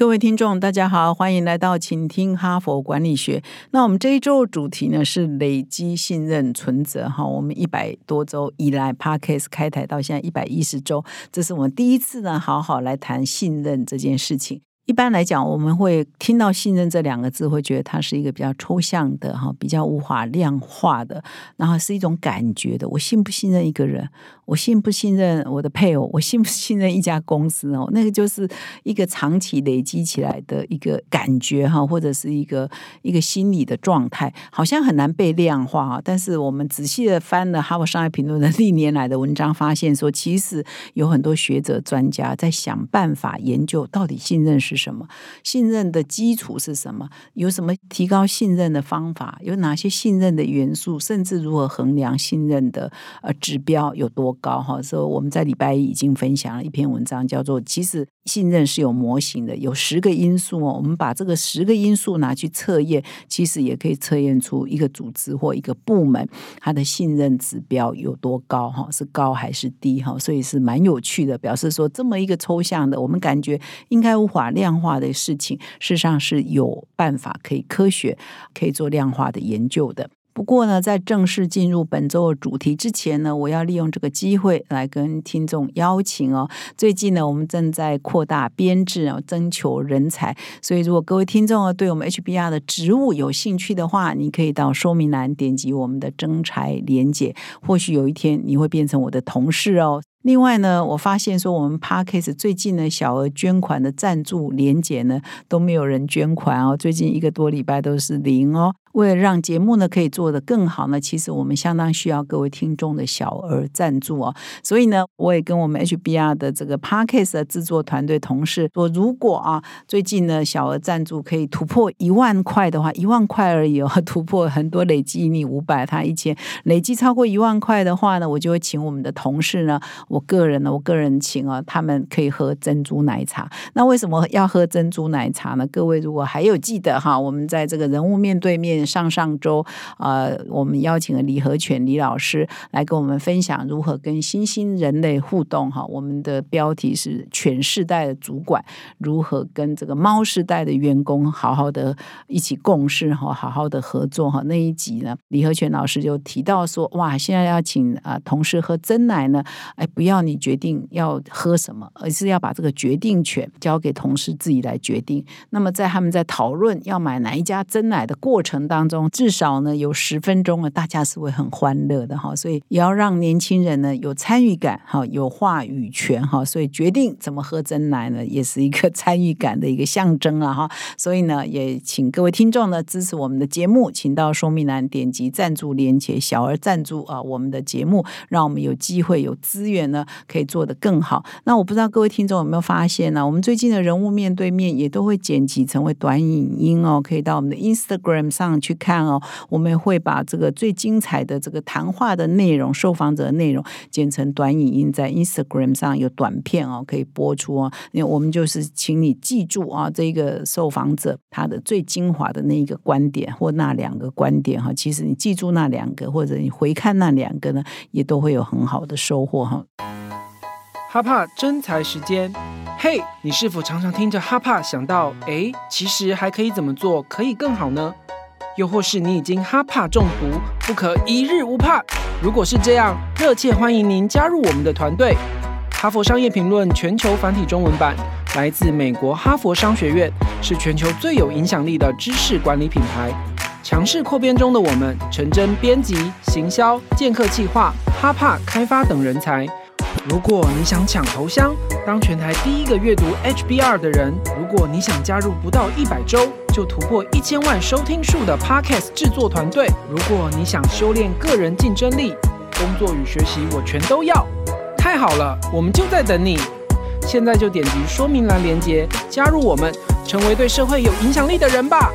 各位听众，大家好，欢迎来到请听哈佛管理学。那我们这一周的主题呢是累积信任存折哈。我们一百多周以来 p a r k a s 开台到现在一百一十周，这是我们第一次呢好好来谈信任这件事情。一般来讲，我们会听到“信任”这两个字，会觉得它是一个比较抽象的哈，比较无法量化的，然后是一种感觉的。我信不信任一个人？我信不信任我的配偶？我信不信任一家公司哦？那个就是一个长期累积起来的一个感觉哈，或者是一个一个心理的状态，好像很难被量化啊。但是我们仔细的翻了《哈佛商业评论》的历年来的文章，发现说，其实有很多学者专家在想办法研究到底信任是。什么信任的基础是什么？有什么提高信任的方法？有哪些信任的元素？甚至如何衡量信任的呃指标有多高？哈，所以我们在礼拜一已经分享了一篇文章，叫做“其实信任是有模型的，有十个因素哦。我们把这个十个因素拿去测验，其实也可以测验出一个组织或一个部门它的信任指标有多高？哈，是高还是低？哈，所以是蛮有趣的，表示说这么一个抽象的，我们感觉应该无法量。量化的事情，事实上是有办法可以科学可以做量化的研究的。不过呢，在正式进入本周的主题之前呢，我要利用这个机会来跟听众邀请哦。最近呢，我们正在扩大编制啊，征求人才。所以，如果各位听众啊，对我们 HBR 的职务有兴趣的话，你可以到说明栏点击我们的征才连结。或许有一天你会变成我的同事哦。另外呢，我发现说我们 Parkes 最近呢小额捐款的赞助连结呢都没有人捐款哦，最近一个多礼拜都是零哦。为了让节目呢可以做得更好呢，其实我们相当需要各位听众的小额赞助哦。所以呢，我也跟我们 HBR 的这个 Parkes 的制作团队同事说，如果啊最近呢小额赞助可以突破一万块的话，一万块而已哦，突破很多累计你五百，他一千，累计超过一万块的话呢，我就会请我们的同事呢。我个人呢，我个人请啊，他们可以喝珍珠奶茶。那为什么要喝珍珠奶茶呢？各位如果还有记得哈，我们在这个人物面对面上上周呃，我们邀请了李和全李老师来跟我们分享如何跟新兴人类互动哈。我们的标题是全世代的主管如何跟这个猫世代的员工好好的一起共事哈，好好的合作哈。那一集呢，李和全老师就提到说，哇，现在要请啊同事喝真奶呢，哎。不要你决定要喝什么，而是要把这个决定权交给同事自己来决定。那么在他们在讨论要买哪一家真奶的过程当中，至少呢有十分钟呢，大家是会很欢乐的哈。所以也要让年轻人呢有参与感哈，有话语权哈。所以决定怎么喝真奶呢，也是一个参与感的一个象征啊哈。所以呢，也请各位听众呢支持我们的节目，请到说明栏点击赞助连结，小额赞助啊我们的节目，让我们有机会有资源。呢，可以做得更好。那我不知道各位听众有没有发现呢？我们最近的人物面对面也都会剪辑成为短影音哦，可以到我们的 Instagram 上去看哦。我们会把这个最精彩的这个谈话的内容、受访者的内容剪成短影音，在 Instagram 上有短片哦，可以播出哦。因为我们就是请你记住啊，这个受访者他的最精华的那一个观点或那两个观点哈。其实你记住那两个，或者你回看那两个呢，也都会有很好的收获哈。哈帕真才时间，嘿，你是否常常听着哈帕想到，哎，其实还可以怎么做可以更好呢？又或是你已经哈帕中毒，不可一日无怕？如果是这样，热切欢迎您加入我们的团队。哈佛商业评论全球繁体中文版来自美国哈佛商学院，是全球最有影响力的知识管理品牌。强势扩编中的我们，诚真编辑、行销、剑客计划、哈帕开发等人才。如果你想抢头香，当全台第一个阅读 HBR 的人；如果你想加入不到一百周就突破一千万收听数的 Podcast 制作团队；如果你想修炼个人竞争力，工作与学习我全都要。太好了，我们就在等你。现在就点击说明栏链接，加入我们，成为对社会有影响力的人吧。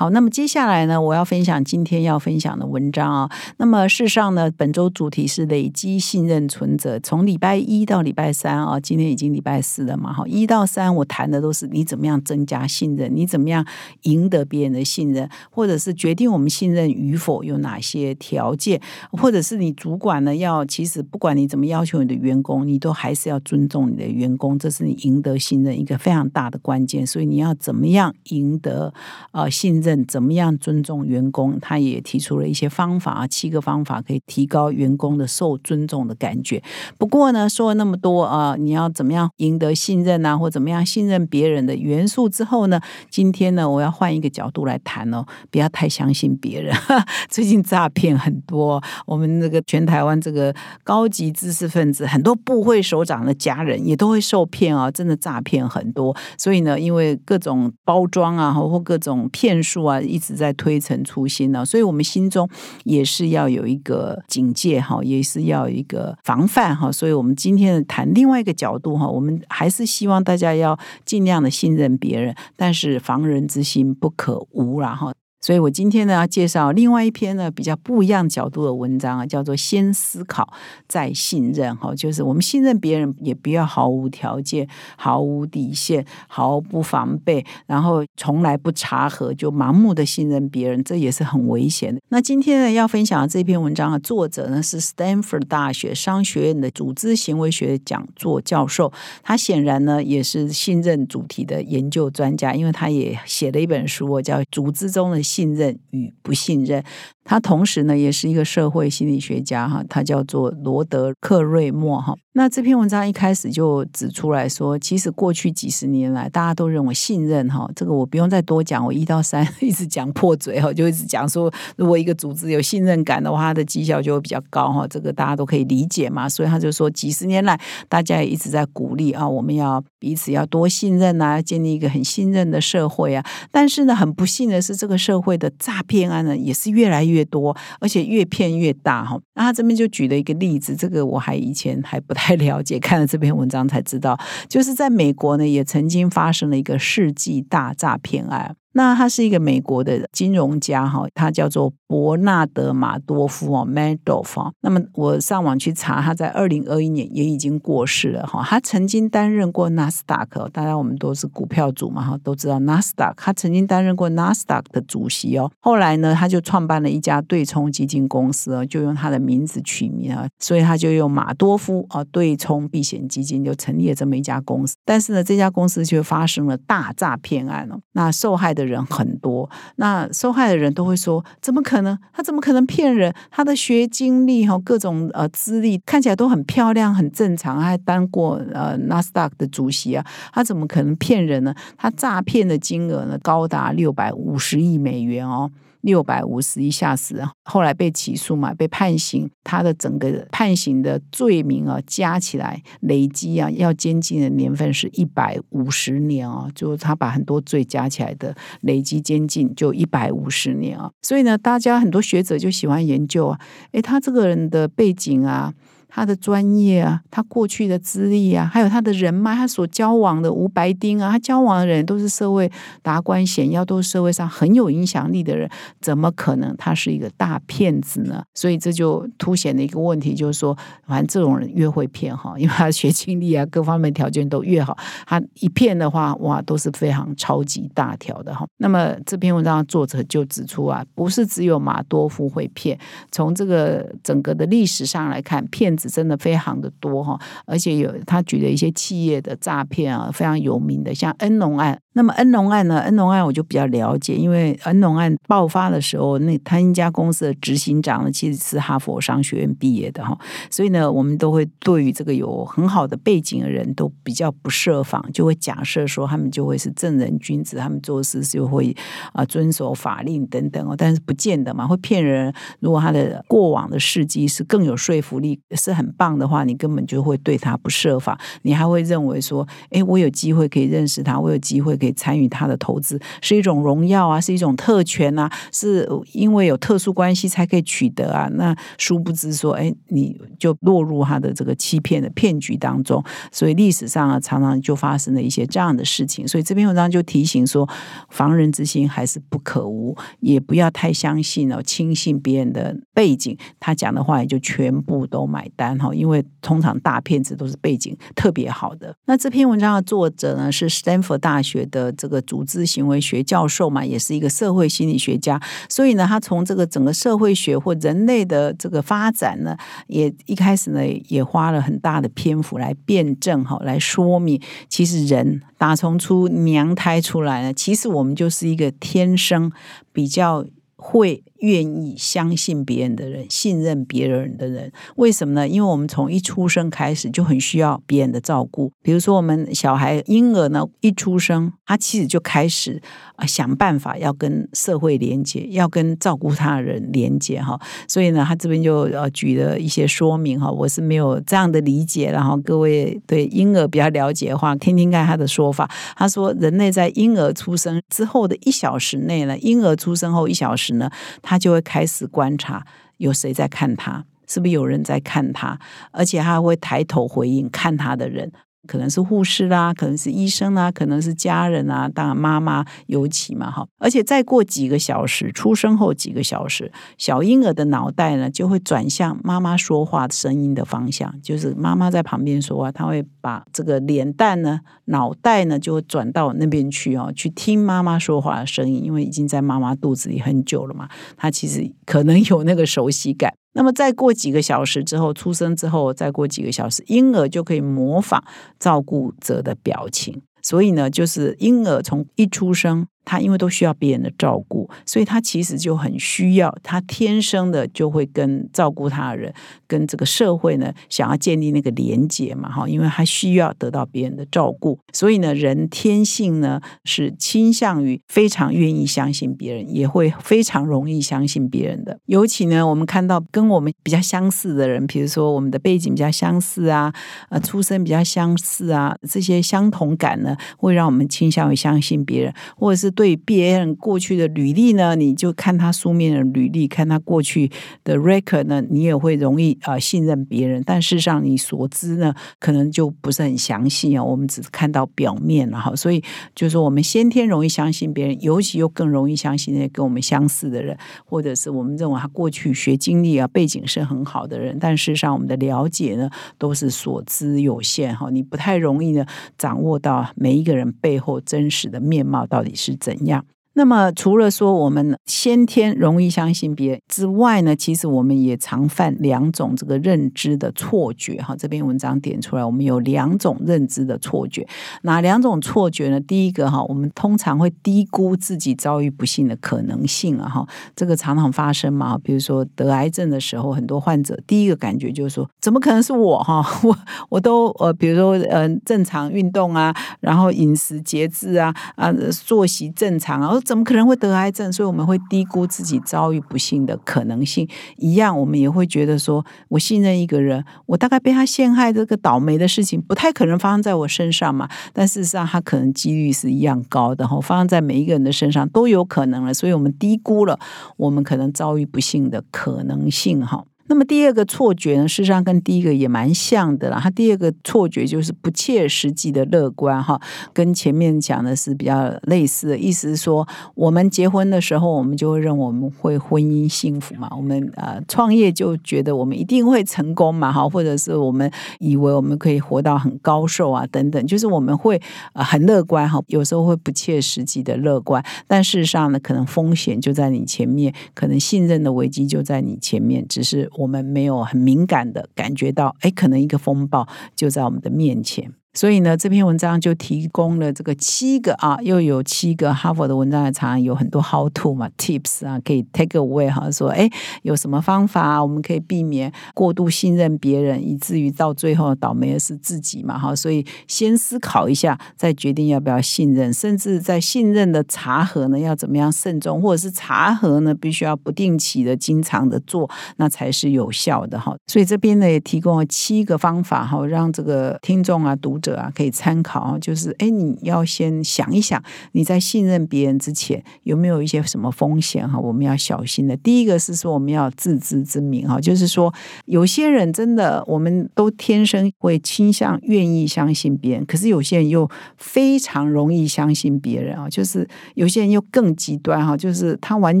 好，那么接下来呢，我要分享今天要分享的文章啊。那么事实上呢，本周主题是累积信任存折，从礼拜一到礼拜三啊，今天已经礼拜四了嘛，哈，一到三我谈的都是你怎么样增加信任，你怎么样赢得别人的信任，或者是决定我们信任与否有哪些条件，或者是你主管呢要其实不管你怎么要求你的员工，你都还是要尊重你的员工，这是你赢得信任一个非常大的关键。所以你要怎么样赢得呃信任，怎么样尊重员工，他也提出了一些方法啊，七个方法可以提高员工的受尊重的感觉。不过呢，说了那么多啊，你要怎么样赢得信任啊，或怎么样信任别人的元素之后呢？今天呢，我要换一个角度来谈哦，不要太相信别人。最近诈骗很多，我们那个全台湾这个高级知识分子，很多部会首长的家人也都会受骗啊，真的诈骗很多。所以呢，因为各种包装啊，或各种骗术啊，一直在推陈出新呢，所以我们心中也是要有一个警戒哈，也是要有一个防范哈。所以我们今天谈另外一个角度哈，我们还是希望大家要尽量的信任别人，但是防人之心不可无啦哈。所以我今天呢要介绍另外一篇呢比较不一样角度的文章啊，叫做“先思考再信任”哈，就是我们信任别人也不要毫无条件、毫无底线、毫不防备，然后从来不查核就盲目的信任别人，这也是很危险的。那今天呢要分享的这篇文章的作者呢是 Stanford 大学商学院的组织行为学讲座教授，他显然呢也是信任主题的研究专家，因为他也写了一本书叫《组织中的》。信信任与不信任，他同时呢也是一个社会心理学家哈，他叫做罗德克瑞莫哈。那这篇文章一开始就指出来说，其实过去几十年来，大家都认为信任哈，这个我不用再多讲，我一到三 一直讲破嘴哈，就一直讲说，如果一个组织有信任感的话，它的绩效就会比较高哈，这个大家都可以理解嘛。所以他就说，几十年来，大家也一直在鼓励啊，我们要彼此要多信任啊，建立一个很信任的社会啊。但是呢，很不幸的是，这个社会的诈骗案呢，也是越来越多，而且越骗越大哈。那他这边就举了一个例子，这个我还以前还不。太 了解，看了这篇文章才知道，就是在美国呢，也曾经发生了一个世纪大诈骗案。那他是一个美国的金融家哈，他叫做伯纳德马多夫哦，Madoff。那么我上网去查，他在二零二一年也已经过世了哈。他曾经担任过纳斯达克，大家我们都是股票主嘛哈，都知道纳斯达克。他曾经担任过纳斯达克的主席哦。后来呢，他就创办了一家对冲基金公司哦，就用他的名字取名啊，所以他就用马多夫啊对冲避险基金就成立了这么一家公司。但是呢，这家公司却发生了大诈骗案哦，那受害的。的人很多，那受害的人都会说：怎么可能？他怎么可能骗人？他的学经历哈，各种呃资历看起来都很漂亮，很正常，还当过呃纳斯达克的主席啊，他怎么可能骗人呢？他诈骗的金额呢，高达六百五十亿美元哦。六百五十一下死，后来被起诉嘛，被判刑。他的整个判刑的罪名啊，加起来累积啊，要监禁的年份是一百五十年啊。就他把很多罪加起来的累积监禁就一百五十年啊。所以呢，大家很多学者就喜欢研究啊，诶，他这个人的背景啊。他的专业啊，他过去的资历啊，还有他的人脉，他所交往的吴白丁啊，他交往的人都是社会达官显要，都是社会上很有影响力的人，怎么可能他是一个大骗子呢？所以这就凸显了一个问题，就是说，反正这种人越会骗哈，因为他学经历啊，各方面条件都越好，他一骗的话，哇，都是非常超级大条的哈。那么这篇文章的作者就指出啊，不是只有马多夫会骗，从这个整个的历史上来看，骗。真的非常的多哈，而且有他举了一些企业的诈骗啊，非常有名的，像恩农案。那么恩农案呢？恩农案我就比较了解，因为恩农案爆发的时候，那他一家公司的执行长呢，其实是哈佛商学院毕业的哈，所以呢，我们都会对于这个有很好的背景的人都比较不设防，就会假设说他们就会是正人君子，他们做事就会啊遵守法令等等哦，但是不见得嘛，会骗人。如果他的过往的事迹是更有说服力，很棒的话，你根本就会对他不设防，你还会认为说，哎，我有机会可以认识他，我有机会可以参与他的投资，是一种荣耀啊，是一种特权啊，是因为有特殊关系才可以取得啊。那殊不知说，哎，你就落入他的这个欺骗的骗局当中。所以历史上啊，常常就发生了一些这样的事情。所以这篇文章就提醒说，防人之心还是不可无，也不要太相信哦，轻信别人的背景，他讲的话也就全部都买单哈。因为通常大骗子都是背景特别好的。那这篇文章的作者呢，是斯坦福大学的这个组织行为学教授嘛，也是一个社会心理学家。所以呢，他从这个整个社会学或人类的这个发展呢，也一开始呢，也花了很大的篇幅来辩证哈，来说明，其实人打从出娘胎出来呢，其实我们就是一个天生比较会。愿意相信别人的人，信任别人的人，为什么呢？因为我们从一出生开始就很需要别人的照顾。比如说，我们小孩婴儿呢，一出生，他其实就开始啊想办法要跟社会连接，要跟照顾他的人连接哈。所以呢，他这边就呃举了一些说明哈，我是没有这样的理解。然后各位对婴儿比较了解的话，听听看他的说法。他说，人类在婴儿出生之后的一小时内呢，婴儿出生后一小时呢。他就会开始观察有谁在看他，是不是有人在看他，而且他会抬头回应看他的人。可能是护士啦，可能是医生啦，可能是家人啊，当然妈妈尤其嘛哈。而且再过几个小时，出生后几个小时，小婴儿的脑袋呢就会转向妈妈说话声音的方向，就是妈妈在旁边说话，他会把这个脸蛋呢、脑袋呢就会转到那边去哦，去听妈妈说话的声音，因为已经在妈妈肚子里很久了嘛，他其实可能有那个熟悉感。那么再过几个小时之后，出生之后，再过几个小时，婴儿就可以模仿照顾者的表情。所以呢，就是婴儿从一出生。他因为都需要别人的照顾，所以他其实就很需要，他天生的就会跟照顾他的人、跟这个社会呢，想要建立那个连接嘛，哈，因为他需要得到别人的照顾，所以呢，人天性呢是倾向于非常愿意相信别人，也会非常容易相信别人的。尤其呢，我们看到跟我们比较相似的人，比如说我们的背景比较相似啊，呃，出身比较相似啊，这些相同感呢，会让我们倾向于相信别人，或者是。对别人过去的履历呢，你就看他书面的履历，看他过去的 record 呢，你也会容易啊信任别人。但事实上，你所知呢，可能就不是很详细啊。我们只是看到表面了哈。所以就是，我们先天容易相信别人，尤其又更容易相信那些跟我们相似的人，或者是我们认为他过去学经历啊背景是很好的人。但事实上，我们的了解呢，都是所知有限哈。你不太容易呢掌握到每一个人背后真实的面貌到底是怎。样？那么，除了说我们先天容易相信别人之外呢，其实我们也常犯两种这个认知的错觉。哈，这篇文章点出来，我们有两种认知的错觉。哪两种错觉呢？第一个哈，我们通常会低估自己遭遇不幸的可能性啊。哈，这个常常发生嘛。比如说得癌症的时候，很多患者第一个感觉就是说，怎么可能是我？哈，我我都呃，比如说呃，正常运动啊，然后饮食节制啊，啊，作息正常啊。怎么可能会得癌症？所以我们会低估自己遭遇不幸的可能性。一样，我们也会觉得说，我信任一个人，我大概被他陷害，这个倒霉的事情不太可能发生在我身上嘛。但事实上，他可能几率是一样高的，哈，发生在每一个人的身上都有可能了。所以我们低估了我们可能遭遇不幸的可能性，哈。那么第二个错觉呢，事实上跟第一个也蛮像的啦。它第二个错觉就是不切实际的乐观哈，跟前面讲的是比较类似的意思是说，我们结婚的时候，我们就会认为我们会婚姻幸福嘛。我们呃创业就觉得我们一定会成功嘛哈，或者是我们以为我们可以活到很高寿啊等等，就是我们会呃很乐观哈。有时候会不切实际的乐观，但事实上呢，可能风险就在你前面，可能信任的危机就在你前面，只是。我们没有很敏感的感觉到，哎，可能一个风暴就在我们的面前。所以呢，这篇文章就提供了这个七个啊，又有七个哈佛的文章，常常有很多 how to 嘛 tips 啊，可以 take away 哈，说哎有什么方法我们可以避免过度信任别人，以至于到最后倒霉的是自己嘛哈。所以先思考一下，再决定要不要信任，甚至在信任的查核呢，要怎么样慎重，或者是查核呢，必须要不定期的、经常的做，那才是有效的哈。所以这边呢也提供了七个方法哈，让这个听众啊读。者啊，可以参考啊，就是哎，你要先想一想，你在信任别人之前有没有一些什么风险哈？我们要小心的。第一个是说，我们要自知之明哈，就是说，有些人真的，我们都天生会倾向愿意相信别人，可是有些人又非常容易相信别人啊，就是有些人又更极端哈，就是他完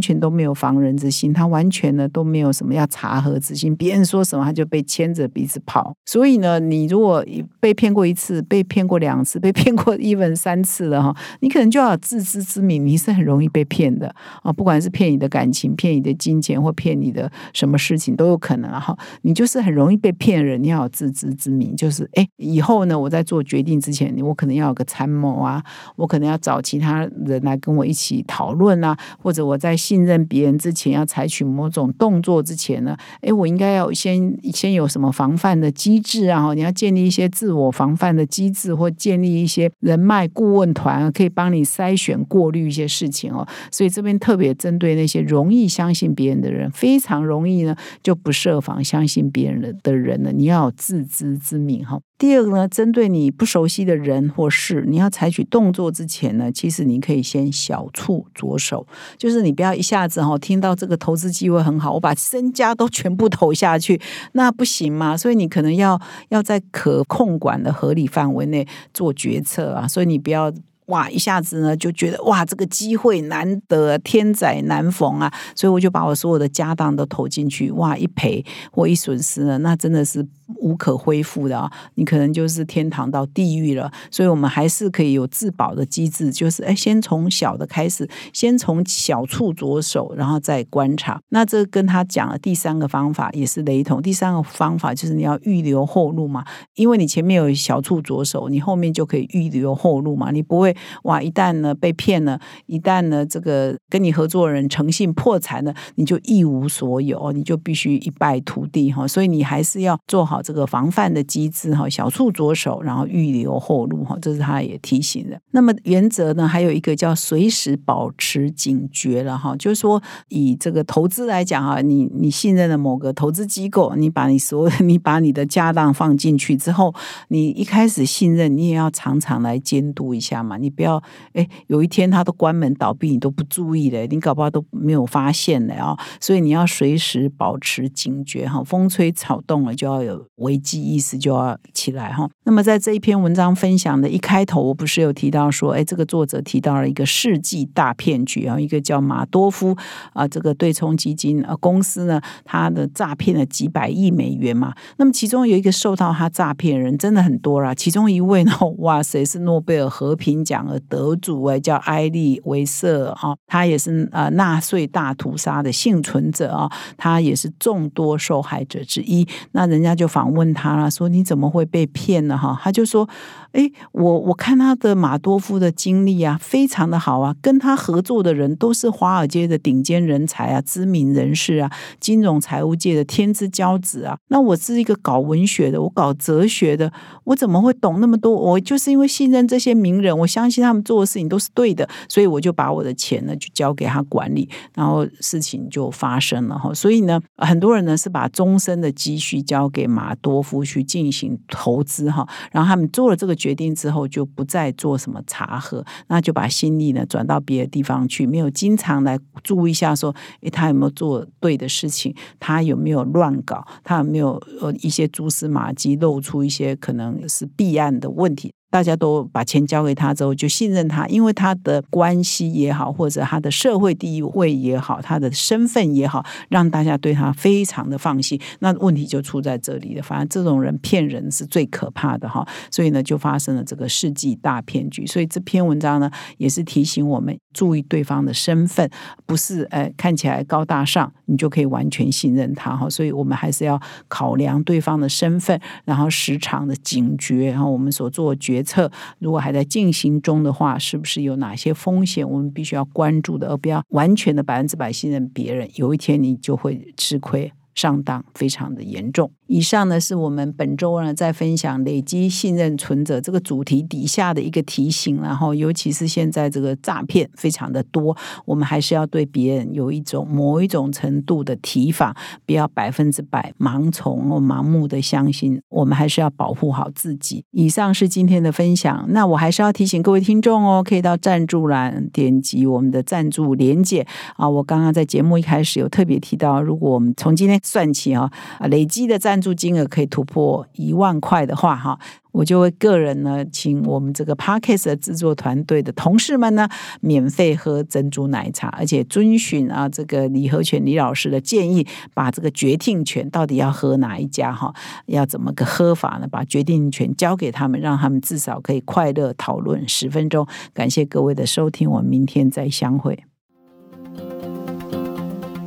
全都没有防人之心，他完全呢都没有什么要查核之心，别人说什么他就被牵着鼻子跑。所以呢，你如果被骗过一次，是被骗过两次，被骗过一文三次了哈，你可能就要自知之明，你是很容易被骗的啊，不管是骗你的感情、骗你的金钱或骗你的什么事情都有可能哈，你就是很容易被骗人，你要有自知之明，就是哎，以后呢，我在做决定之前，我可能要有个参谋啊，我可能要找其他人来跟我一起讨论啊，或者我在信任别人之前，要采取某种动作之前呢，哎，我应该要先先有什么防范的机制啊，你要建立一些自我防范的。的机制或建立一些人脉顾问团，可以帮你筛选过滤一些事情哦。所以这边特别针对那些容易相信别人的人，非常容易呢就不设防相信别人的的人呢，你要有自知之明哈。第二个呢，针对你不熟悉的人或事，你要采取动作之前呢，其实你可以先小处着手，就是你不要一下子哈听到这个投资机会很好，我把身家都全部投下去，那不行嘛。所以你可能要要在可控管的合理范围内做决策啊。所以你不要哇一下子呢就觉得哇这个机会难得天载难逢啊，所以我就把我所有的家当都投进去，哇一赔或一损失呢，那真的是。无可恢复的啊，你可能就是天堂到地狱了。所以，我们还是可以有自保的机制，就是哎，先从小的开始，先从小处着手，然后再观察。那这跟他讲的第三个方法也是雷同。第三个方法就是你要预留后路嘛，因为你前面有小处着手，你后面就可以预留后路嘛。你不会哇，一旦呢被骗了，一旦呢这个跟你合作人诚信破产了，你就一无所有，你就必须一败涂地哈。所以你还是要做好。这个防范的机制哈，小处着手，然后预留后路哈，这是他也提醒的。那么原则呢，还有一个叫随时保持警觉了哈，就是说以这个投资来讲哈，你你信任的某个投资机构，你把你所 你把你的家当放进去之后，你一开始信任，你也要常常来监督一下嘛，你不要哎有一天他都关门倒闭，你都不注意的，你搞不好都没有发现的啊，所以你要随时保持警觉哈，风吹草动了就要有。危机意识就要起来哈。那么在这一篇文章分享的一开头，我不是有提到说，哎，这个作者提到了一个世纪大骗局啊，一个叫马多夫啊，这个对冲基金啊公司呢，他的诈骗了几百亿美元嘛。那么其中有一个受到他诈骗人真的很多啦，其中一位呢，哇塞，是诺贝尔和平奖的得主哎，叫埃利维瑟啊，他也是呃纳粹大屠杀的幸存者啊，他也是众多受害者之一。那人家就访。问他了，说你怎么会被骗了？哈，他就说。哎，我我看他的马多夫的经历啊，非常的好啊，跟他合作的人都是华尔街的顶尖人才啊，知名人士啊，金融财务界的天之骄子啊。那我是一个搞文学的，我搞哲学的，我怎么会懂那么多？我就是因为信任这些名人，我相信他们做的事情都是对的，所以我就把我的钱呢就交给他管理，然后事情就发生了哈。所以呢，很多人呢是把终身的积蓄交给马多夫去进行投资哈，然后他们做了这个。决定之后就不再做什么茶喝，那就把心力呢转到别的地方去，没有经常来注意一下，说，诶，他有没有做对的事情，他有没有乱搞，他有没有呃一些蛛丝马迹，露出一些可能是弊案的问题。大家都把钱交给他之后，就信任他，因为他的关系也好，或者他的社会地位也好，他的身份也好，让大家对他非常的放心。那问题就出在这里了。反正这种人骗人是最可怕的哈，所以呢，就发生了这个世纪大骗局。所以这篇文章呢，也是提醒我们注意对方的身份，不是呃看起来高大上，你就可以完全信任他哈。所以我们还是要考量对方的身份，然后时常的警觉，然后我们所做决。决策如果还在进行中的话，是不是有哪些风险我们必须要关注的，而不要完全的百分之百信任别人？有一天你就会吃亏。上当非常的严重。以上呢是我们本周呢在分享累积信任存折这个主题底下的一个提醒。然后，尤其是现在这个诈骗非常的多，我们还是要对别人有一种某一种程度的提防，不要百分之百盲从或盲目的相信。我们还是要保护好自己。以上是今天的分享。那我还是要提醒各位听众哦，可以到赞助栏点击我们的赞助连结啊。我刚刚在节目一开始有特别提到，如果我们从今天算起啊，啊，累积的赞赞助金额可以突破一万块的话，哈，我就会个人呢，请我们这个 Parkes 的制作团队的同事们呢，免费喝珍珠奶茶，而且遵循啊这个李和全李老师的建议，把这个决定权到底要喝哪一家哈，要怎么个喝法呢？把决定权交给他们，让他们至少可以快乐讨论十分钟。感谢各位的收听，我们明天再相会。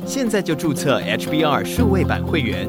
现在就注册 HBR 数位版会员，